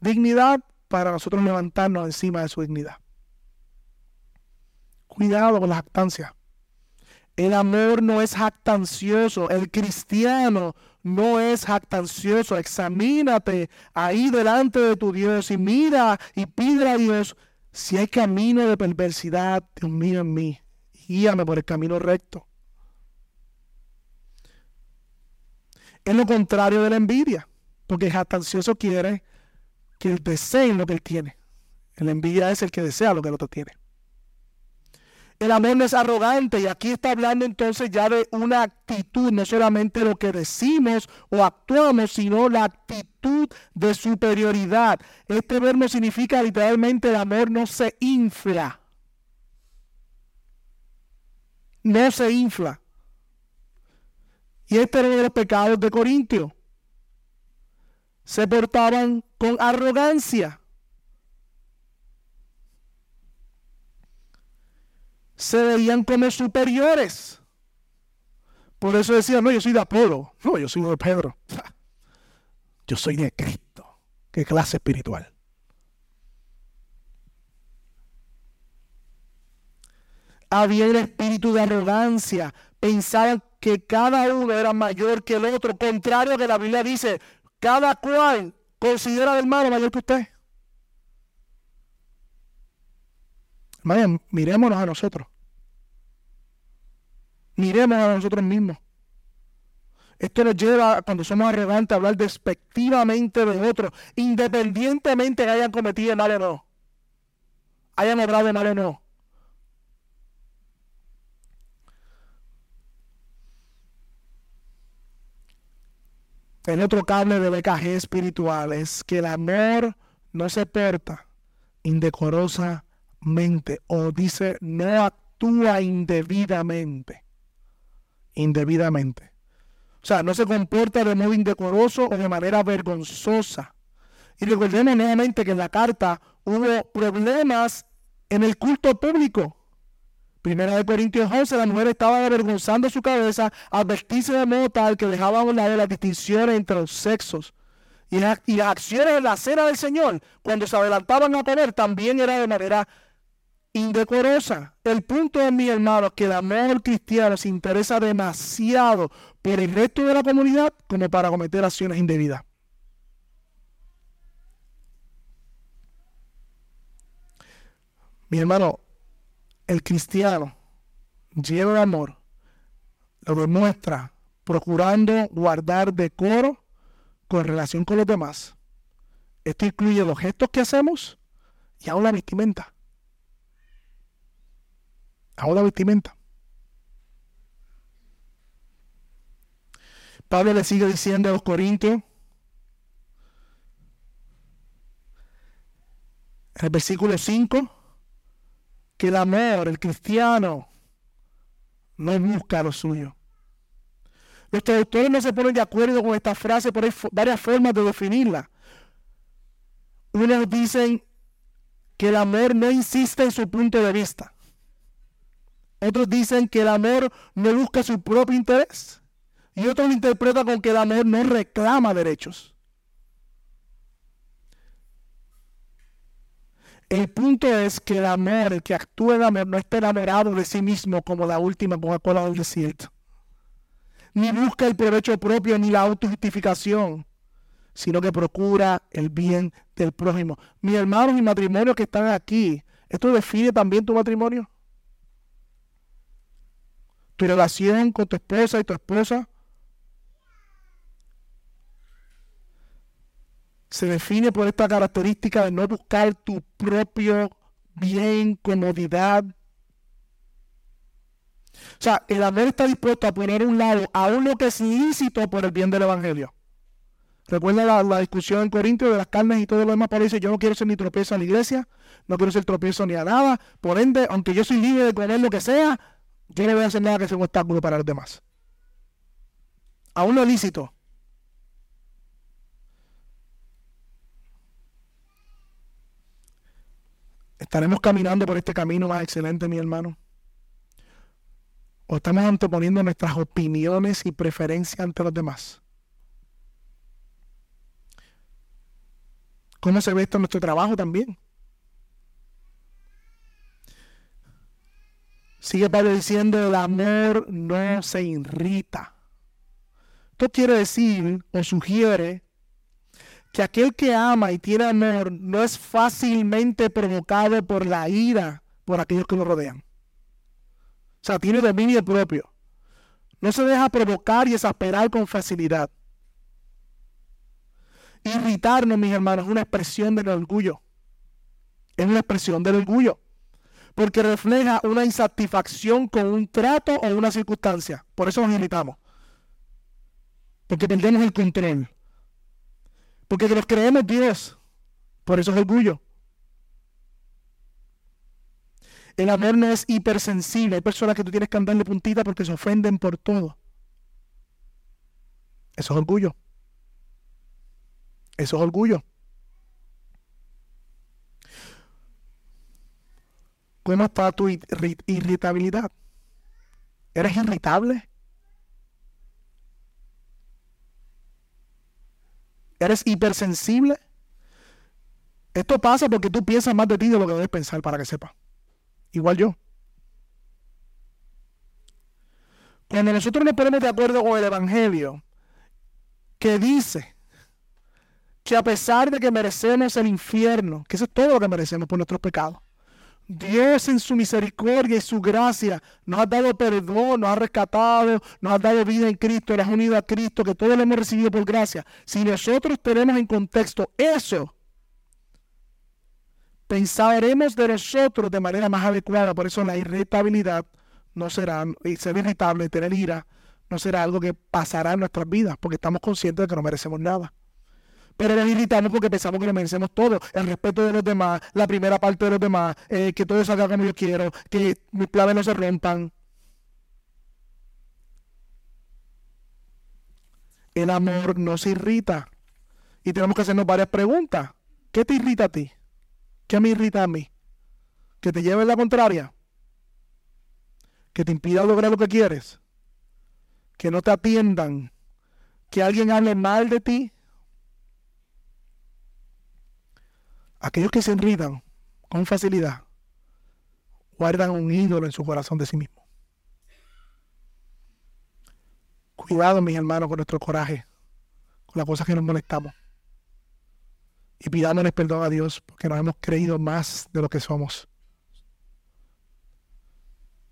dignidad para nosotros levantarnos encima de su dignidad. Cuidado con la jactancia. El amor no es jactancioso. El cristiano no es jactancioso. Examínate ahí delante de tu Dios y mira y pide a Dios si hay camino de perversidad, Dios mío en mí. Guíame por el camino recto. Es lo contrario de la envidia, porque el jactancioso quiere que él desee lo que él tiene. El envidia es el que desea lo que el otro tiene. El amor no es arrogante y aquí está hablando entonces ya de una actitud, no solamente lo que decimos o actuamos, sino la actitud de superioridad. Este verbo significa literalmente el amor no se infla. No se infla. Y este era uno de los pecados de Corintio. Se portaban con arrogancia. Se veían como superiores. Por eso decían, no, yo soy de Apolo, no, yo soy de Pedro. Yo soy de Cristo. Qué clase espiritual. Había el espíritu de arrogancia. Pensaban que cada uno era mayor que el otro. Contrario a que la Biblia dice, cada cual considera al hermano mayor que usted. Vaya, mirémonos a nosotros. Miremos a nosotros mismos. Esto nos lleva, cuando somos arrogantes, a hablar despectivamente de otros, independientemente de hayan cometido mal o no. Hayan obrado mal o no. El otro cable de BKG espiritual es que el amor no se perta indecorosa mente o dice no actúa indebidamente. Indebidamente. O sea, no se comporta de modo indecoroso o de manera vergonzosa. Y recordemos nuevamente que en la carta hubo problemas en el culto público. Primera de Corintios 11, la mujer estaba avergonzando su cabeza al vestirse de modo tal que dejaba hablar de las distinciones entre los sexos. Y, las acciones en la cena del Señor, cuando se adelantaban a comer, también era de manera indecorosa. El punto es, mi hermano, que el amor cristiano se interesa demasiado por el resto de la comunidad como para cometer acciones indebidas. Mi hermano, el cristiano lleva el amor, lo demuestra procurando guardar decoro con relación con los demás. Esto incluye los gestos que hacemos y aún la vestimenta a vestimenta. Pablo le sigue diciendo a los corintios, en el versículo 5, que el amor, el cristiano, no busca lo suyo. Los traductores no se ponen de acuerdo con esta frase, pero hay varias formas de definirla. Unos dicen que el amor no insiste en su punto de vista. Otros dicen que el amor no busca su propio interés. Y otros lo interpretan con que el amor no reclama derechos. El punto es que el amor, el que actúa en amor, no está enamorado de sí mismo como la última Coca-Cola del desierto. Ni busca el provecho propio ni la autojustificación, sino que procura el bien del prójimo. Mis hermanos y matrimonios que están aquí, ¿esto define también tu matrimonio? Tu relación con tu esposa y tu esposa se define por esta característica de no buscar tu propio bien, comodidad. O sea, el amor está dispuesto a poner a un lado aún lo que es lícito por el bien del Evangelio. Recuerda la, discusión en Corintios de las carnes y todo lo demás. Para dice, yo no quiero ser ni tropiezo a la iglesia, no quiero ser tropiezo ni a nada. Por ende, aunque yo soy libre de comer lo que sea, yo no voy a hacer nada que sea un obstáculo para los demás. Aún lo lícito. ¿Estaremos caminando por este camino más excelente, mi hermano? ¿O estamos anteponiendo nuestras opiniones y preferencias ante los demás? cómo se ve esto en nuestro trabajo también. Sigue Pablo diciendo, el amor no se irrita. Esto quiere decir o sugiere que aquel que ama y tiene amor no es fácilmente provocado por la ira por aquellos que lo rodean. O sea, tiene dominio propio. No se deja provocar y exasperar con facilidad. Irritarnos, mis hermanos, es una expresión del orgullo. Es una expresión del orgullo porque refleja una insatisfacción con un trato o una circunstancia. Por eso nos irritamos. Porque perdemos el control. Porque nos creemos Dios. Por eso es orgullo. El amor no es hipersensible. Hay personas que tú tienes que andarle puntita porque se ofenden por todo. Eso es orgullo. Eso es orgullo. ¿Cómo está tu irritabilidad? ¿Eres irritable? ¿Eres hipersensible? Esto pasa porque tú piensas más de ti de lo que debes pensar, para que sepas. Igual yo. Cuando nosotros nos ponemos de acuerdo con el Evangelio, que dice que a pesar de que merecemos el infierno, que eso es todo lo que merecemos por nuestros pecados, Dios en su misericordia y su gracia nos ha dado perdón, nos ha rescatado, nos ha dado vida en Cristo, nos ha unido a Cristo, que todos lo hemos recibido por gracia. Si nosotros tenemos en contexto eso, pensaremos de nosotros de manera más adecuada. Por eso la irritabilidad no será, y ser irritable, tener ira, no será algo que pasará en nuestras vidas, porque estamos conscientes de que no merecemos nada. Pero nos irritamos porque pensamos que lo merecemos todo. El respeto de los demás, la primera parte de los demás, eh, que todo salga como yo quiero, que mis planes no se rompan. El amor no se irrita. Y tenemos que hacernos varias preguntas. ¿Qué te irrita a ti? ¿Qué me irrita a mí? ¿Que te lleve la contraria? ¿Que te impida lograr lo que quieres? ¿Que no te atiendan? ¿Que alguien hable mal de ti? Aquellos que se irritan con facilidad guardan un ídolo en su corazón de sí mismo. Cuidado, mis hermanos, con nuestro coraje, con las cosas que nos molestamos. Y pidámosle perdón a Dios porque nos hemos creído más de lo que somos.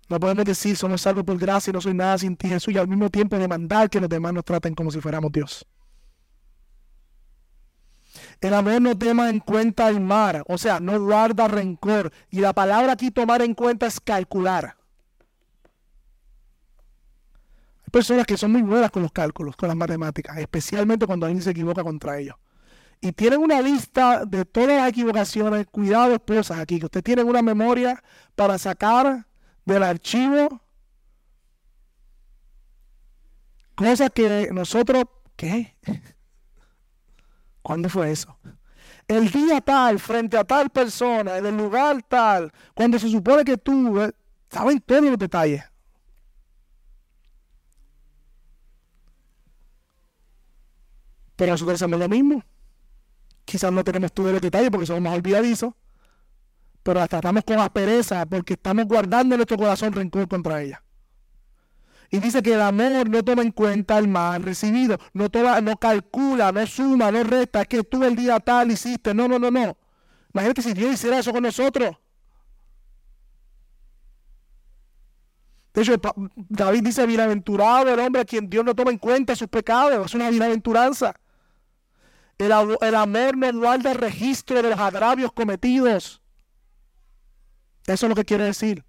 No podemos decir somos salvos por gracia y no soy nada sin ti, Jesús, y al mismo tiempo demandar que los demás nos traten como si fuéramos Dios. El amor no toma en cuenta el mar, o sea, no guarda rencor. Y la palabra aquí tomar en cuenta es calcular. Hay personas que son muy buenas con los cálculos, con las matemáticas, especialmente cuando alguien se equivoca contra ellos. Y tienen una lista de todas las equivocaciones. Cuidado, esposas, aquí, que ustedes tienen una memoria para sacar del archivo cosas que nosotros, ¿qué? ¿Cuándo fue eso? El día tal, frente a tal persona, en el lugar tal, cuando se supone que tú eh, sabes todos los detalles. Pero nosotros hacemos lo mismo. Quizás no tenemos todos los detalles porque somos más olvidadizos, pero las tratamos con aspereza porque estamos guardando en nuestro corazón rencor contra ella. Y dice que el amor no toma en cuenta el mal recibido, no, toma, no calcula, no suma, no resta, es que tú el día tal hiciste. No, no, no, no. Imagínate si Dios hiciera eso con nosotros. De hecho, David dice, bienaventurado el hombre a quien Dios no toma en cuenta sus pecados. Es una bienaventuranza. El, el amor no guarda registro de los agravios cometidos. Eso es lo que quiere decir.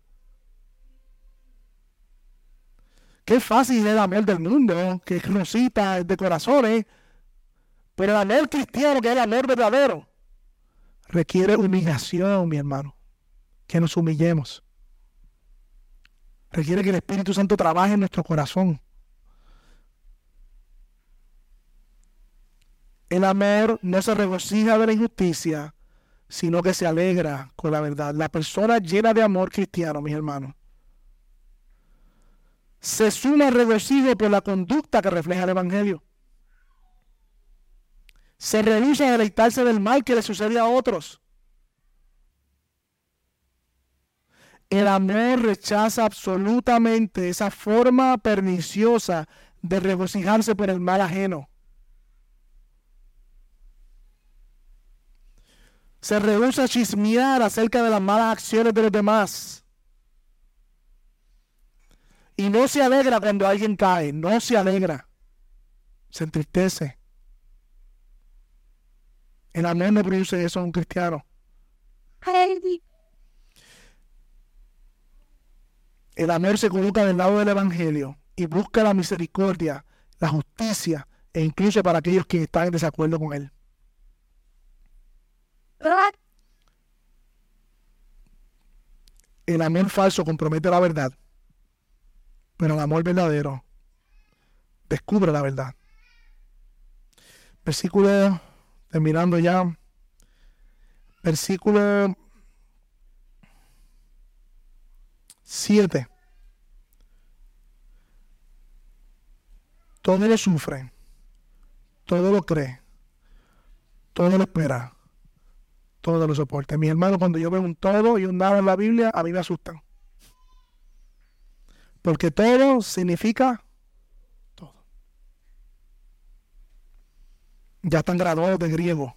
Qué fácil es el amor del mundo, que es rosita de corazones. Pero el amor cristiano, que es el amor verdadero, requiere humillación, mi hermano. Que nos humillemos. Requiere que el Espíritu Santo trabaje en nuestro corazón. El amor no se regocija de la injusticia, sino que se alegra con la verdad. La persona llena de amor cristiano, mis hermanos, se suma regocijo por la conducta que refleja el Evangelio. Se rehúsa a deleitarse del mal que le sucede a otros. El amor rechaza absolutamente esa forma perniciosa de regocijarse por el mal ajeno. Se rehúsa a chismear acerca de las malas acciones de los demás. Y no se alegra cuando alguien cae, no se alegra. Se entristece. El amor no produce eso a un cristiano. El amor se coloca del lado del Evangelio y busca la misericordia, la justicia e incluso para aquellos que están en desacuerdo con él. El amor falso compromete la verdad, pero el amor verdadero descubre la verdad. Versículo, terminando ya, versículo 7. Todo lo sufre, todo lo cree, todo lo espera, todo lo soporta. Mi hermano, cuando yo veo un todo y un nada en la Biblia, a mí me asustan. Porque todo significa todo. Ya están graduados de griego.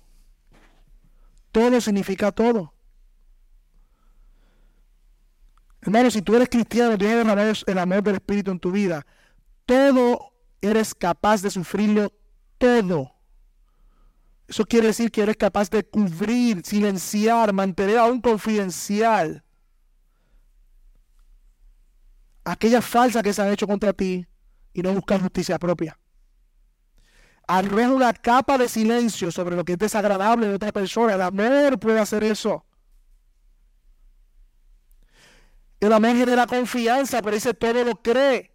Todo significa todo. Hermano, si tú eres cristiano, tienes el amor del Espíritu en tu vida, todo eres capaz de sufrirlo todo. Eso quiere decir que eres capaz de cubrir, silenciar, mantener aún confidencial aquella falsa que se han hecho contra ti y no buscar justicia propia. Arreja una capa de silencio sobre lo que es desagradable de otra persona. El amor puede hacer eso. El amor genera confianza, pero ese todo lo cree.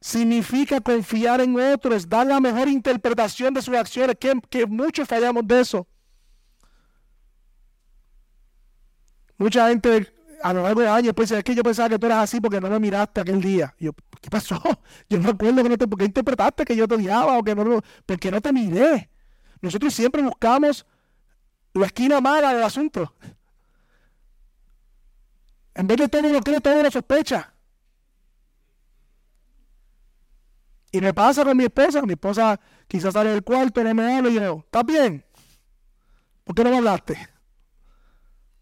Significa confiar en otros, dar la mejor interpretación de sus acciones, que, que muchos fallamos de eso. Mucha gente a lo largo de años pues es que yo pensaba que tú eras así porque no me miraste aquel día. yo, ¿qué pasó? Yo no recuerdo que no te, ¿por qué interpretaste que yo te odiaba o que no, porque no te miré. Nosotros siempre buscamos la esquina mala del asunto. En vez de todo lo cree, todo lo sospecha. Y me pasa con mi esposa, mi esposa quizás sale del cuarto, no me habla y yo, ¿estás bien? ¿Por qué no me hablaste?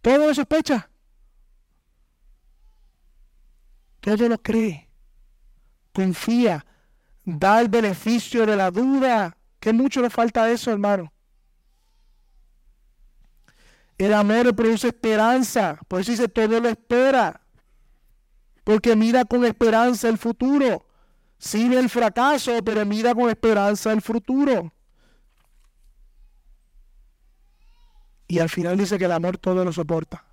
Todo lo sospecha. Todo lo cree. Confía. Da el beneficio de la duda. Que mucho le falta eso, hermano. El amor produce esperanza. Por eso dice, todo lo espera. Porque mira con esperanza el futuro. Sin el fracaso, pero mira con esperanza el futuro. Y al final dice que el amor todo lo soporta.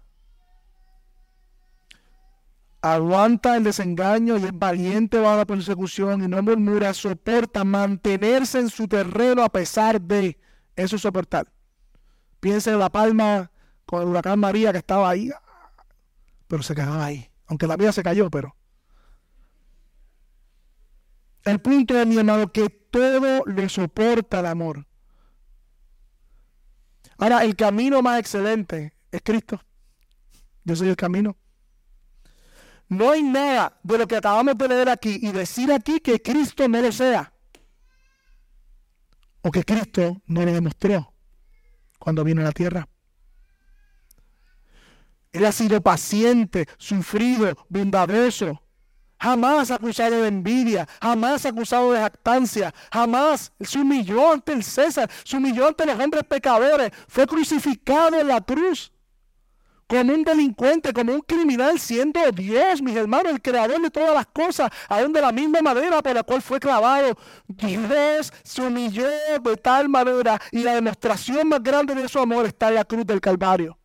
Aguanta el desengaño y es valiente bajo la persecución y no murmura, soporta mantenerse en su terreno a pesar de eso soportar. Piensa en la palma con el huracán María que estaba ahí, pero se quedaba ahí. Aunque la vida se cayó, pero. El punto de mi hermano que todo le soporta el amor. Ahora, el camino más excelente es Cristo. Yo soy el camino. No hay nada de lo que acabamos de leer aquí y decir aquí que Cristo sea. O que Cristo no lo demostró cuando vino a la tierra. Él ha sido paciente, sufrido, bondadoso. Jamás acusado de envidia, jamás acusado de jactancia, jamás se humilló ante el César, se humilló ante los hombres pecadores, fue crucificado en la cruz como un delincuente, como un criminal, siendo Dios, mis hermanos, el creador de todas las cosas, aún de la misma manera por la cual fue clavado. Dios se humilló de tal manera y la demostración más grande de su amor está en la cruz del Calvario.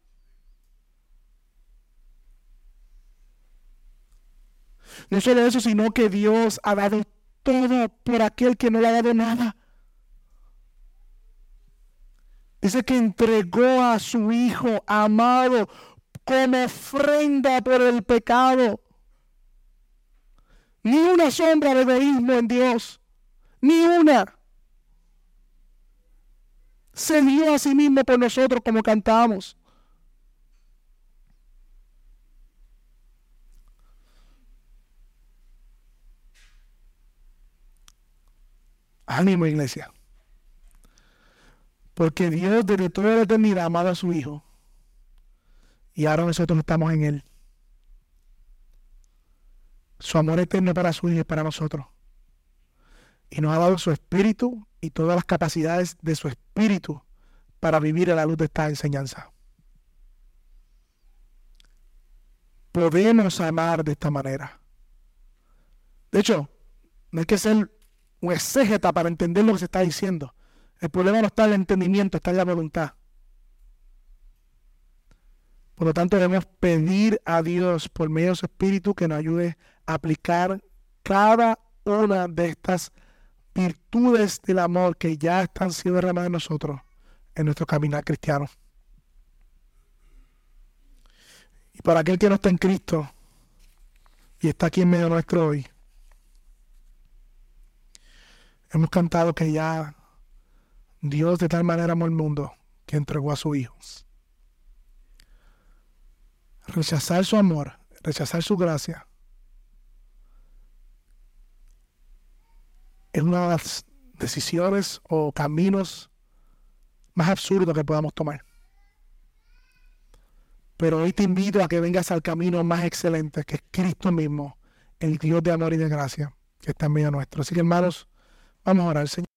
No solo eso, sino que Dios ha dado todo por aquel que no le ha dado nada. Dice que entregó a su Hijo amado como ofrenda por el pecado. Ni una sombra de egoísmo en Dios. Ni una. Se dio a sí mismo por nosotros como cantamos. Ánimo, iglesia. Porque Dios desde toda la eternidad amado a su Hijo. Y ahora nosotros estamos en Él. Su amor eterno para su Hijo y para nosotros. Y nos ha dado su espíritu y todas las capacidades de su espíritu para vivir a la luz de esta enseñanza. Podemos amar de esta manera. De hecho, no hay que ser un exégeta para entender lo que se está diciendo. El problema no está en el entendimiento, está en la voluntad. Por lo tanto, debemos pedir a Dios por medio de su Espíritu que nos ayude a aplicar cada una de estas virtudes del amor que ya están siendo derramadas en nosotros en nuestro caminar cristiano. Y para aquel que no está en Cristo y está aquí en medio nuestro hoy, hemos cantado que ya Dios de tal manera amó el mundo que entregó a su Hijo. Rechazar su amor, rechazar su gracia, es una de las decisiones o caminos más absurdos que podamos tomar. Pero hoy te invito a que vengas al camino más excelente, que es Cristo mismo, el Dios de amor y de gracia, que está en medio nuestro. Así que hermanos, vamos a orar, Señor.